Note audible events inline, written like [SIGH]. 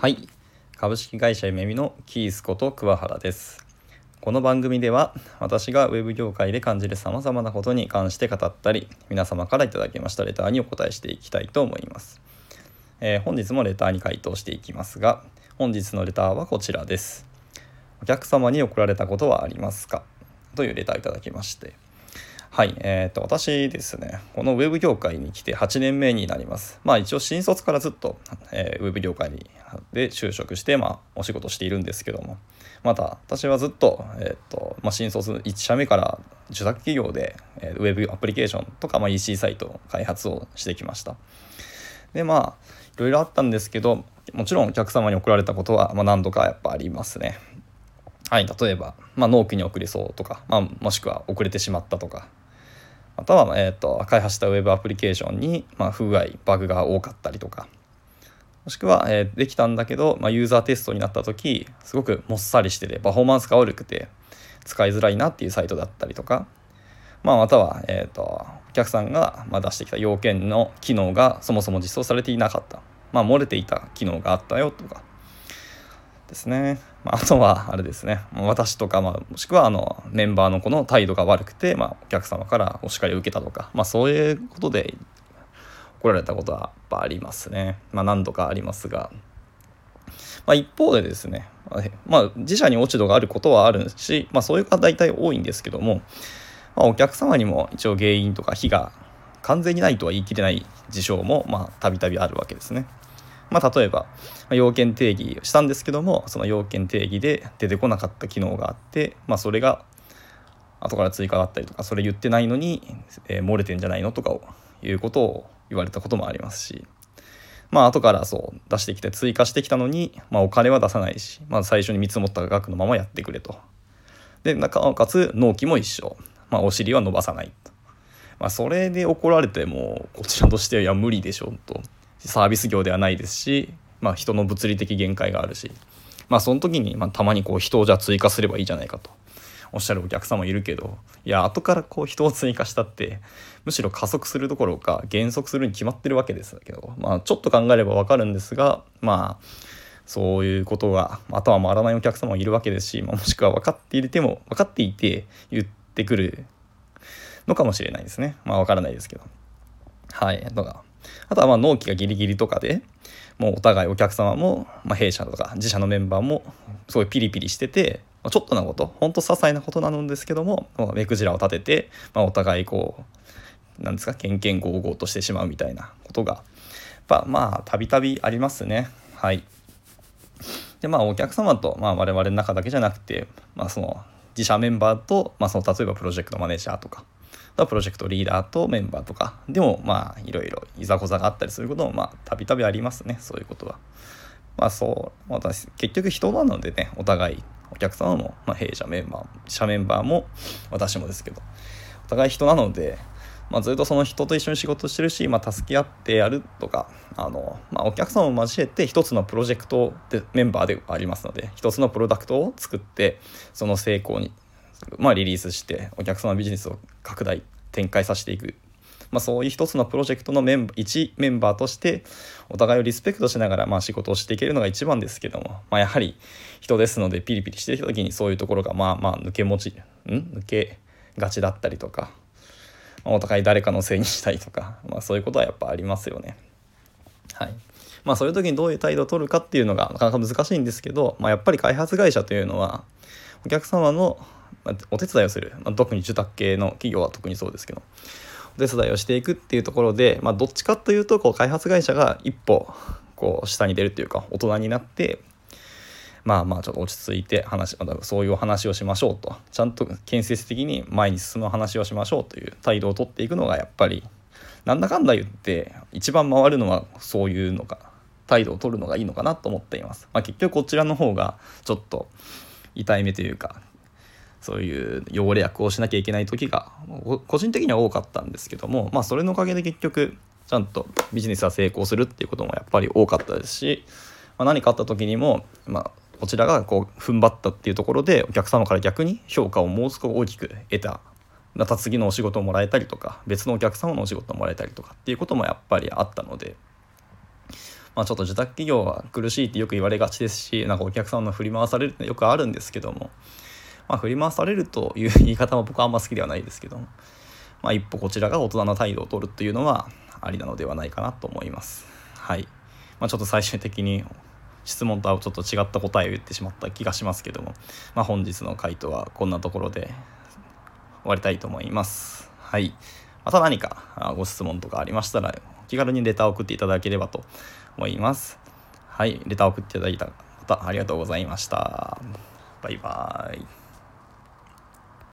はい。株式会社ゆめみのキースこと桑原です。この番組では私がウェブ業界で感じるさまざまなことに関して語ったり皆様からいただきましたレターにお答えしていきたいと思います、えー、本日もレターに回答していきますが本日のレターはこちらです。お客様に送られたことはありますか？というレターいただきまして。はい、えーと、私ですねこのウェブ業界に来て8年目になります。まあ一応新卒からずっと、えー、ウェブ業界にで就職して、まあ、お仕事しているんですけども。また私はずっと,、えーとまあ、新卒1社目から受託企業で、えー、ウェブアプリケーションとか、まあ、EC サイト開発をしてきました。でまあいろいろあったんですけどもちろんお客様に送られたことは、まあ、何度かやっぱありますね。はい例えば、まあ、納期に遅れそうとか、まあ、もしくは遅れてしまったとか。または、えーと、開発したウェブアプリケーションに、まあ、不具合バグが多かったりとか。もしくは、えー、できたんだけど、まあ、ユーザーテストになった時すごくもっさりしててパフォーマンスが悪くて使いづらいなっていうサイトだったりとか、まあ、または、えーと、お客さんが、ま、出してきた要件の機能がそもそも実装されていなかった、まあ、漏れていた機能があったよとかですね。まあ、あとはあれですね私とか、まあ、もしくはあのメンバーの子の態度が悪くて、まあ、お客様からお叱りを受けたとか、まあ、そういうことで怒られたことはやっぱありますね。まあ、何度かありますが。まあ、一方でですね、まあ、自社に落ち度があることはあるし、まあ、そういう方大体多いんですけども、まあ、お客様にも一応原因とか非が完全にないとは言い切れない事象もたびたびあるわけですね。まあ、例えば、要件定義したんですけどもその要件定義で出てこなかった機能があって、まあ、それが後から追加だったりとかそれ言ってないのに、えー、漏れてんじゃないのとかをいうことを言われたこともありますしまあ後からそう出してきて追加してきたのに、まあ、お金は出さないし、まあ、最初に見積もった額のままやってくれと。でなおかつ納期も一緒、まあ、お尻は伸ばさないと。まあ、それで怒られてもこちらとしてはいや無理でしょうとサービス業ではないですし、まあ、人の物理的限界があるし、まあ、その時に、まあ、たまにこう人をじゃあ追加すればいいじゃないかとおっしゃるお客様いるけどいや後からこう人を追加したってむしろ加速するどころか減速するに決まってるわけですけど、まあ、ちょっと考えれば分かるんですがまあそういうことが頭回らないお客様もいるわけですし、まあ、もしくは分かっていても分かっていて言ってくるのかもしれないですね。まあ分からないですけど。はいとか。あとはまあ納期がギリギリとかでもうお互いお客様も、まあ、弊社とか自社のメンバーもすごいピリピリしててちょっとなことほんと些細なことなんですけども目くじらを立てて、まあ、お互いこうなんですかけんけんごうごうとしてしまうみたいなことがやまあたびたびありますねはいでまあお客様と、まあ、我々の中だけじゃなくて、まあ、その自社メンバーと、まあ、その例えばプロジェクトマネージャーとかプロジェクトリーダーとメンバーとかでもまあいろいろいざこざがあったりすることもまあたびたびありますねそういうことは。まあそう私結局人なのでねお互いお客様も、まあ、弊社メンバー社メンバーも私もですけどお互い人なので、まあ、ずっとその人と一緒に仕事してるし、まあ、助け合ってやるとかあの、まあ、お客様を交えて一つのプロジェクトでメンバーでありますので一つのプロダクトを作ってその成功にまあ、リリースしてお客様ビジネスを拡大展開させていく、まあ、そういう一つのプロジェクトのメンバー一メンバーとしてお互いをリスペクトしながらまあ仕事をしていけるのが一番ですけども、まあ、やはり人ですのでピリピリしてきた時にそういうところがまあまあ抜け持ちん？抜けがちだったりとか、まあ、お互い誰かのせいにしたりとか、まあ、そういうことはやっぱありますよね。はいまあ、そういう時にどういう態度を取るかっていうのがなかなか難しいんですけど、まあ、やっぱり開発会社というのはお客様のお手伝いをする、まあ、特に受託系の企業は特にそうですけどお手伝いをしていくっていうところで、まあ、どっちかというとこう開発会社が一歩こう下に出るっていうか大人になってまあまあちょっと落ち着いて話そういうお話をしましょうとちゃんと建設的に前に進む話をしましょうという態度をとっていくのがやっぱりなんだかんだ言って一番回るのはそういうのが態度を取るのがいいのかなと思っています。まあ、結局こちらの方がちょっと痛い目というかそういう汚れ役をしなきゃいけない時が個人的には多かったんですけどもまあそれのおかげで結局ちゃんとビジネスは成功するっていうこともやっぱり多かったですし、まあ、何かあった時にも、まあ、こちらがこう踏ん張ったっていうところでお客様から逆に評価をもう少し大きく得た。また次のお仕事をもらえたりとか別のお客様のお仕事をもらえたりとかっていうこともやっぱりあったので、まあ、ちょっと受託企業は苦しいってよく言われがちですしなんかお客さんの振り回されるってよくあるんですけども、まあ、振り回されるという [LAUGHS] 言い方も僕はあんま好きではないですけど、まあ、一歩こちらが大人な態度を取るっていうのはありなのではないかなと思います。はいまあ、ちょっと最終的に質問とはちょっと違った答えを言ってしまった気がしますけども、まあ、本日の回答はこんなところで終わりたいと思います。はい。また何かご質問とかありましたら気軽にレターを送っていただければと思います。はい、レターを送っていただいた方ありがとうございました。バイバーイ。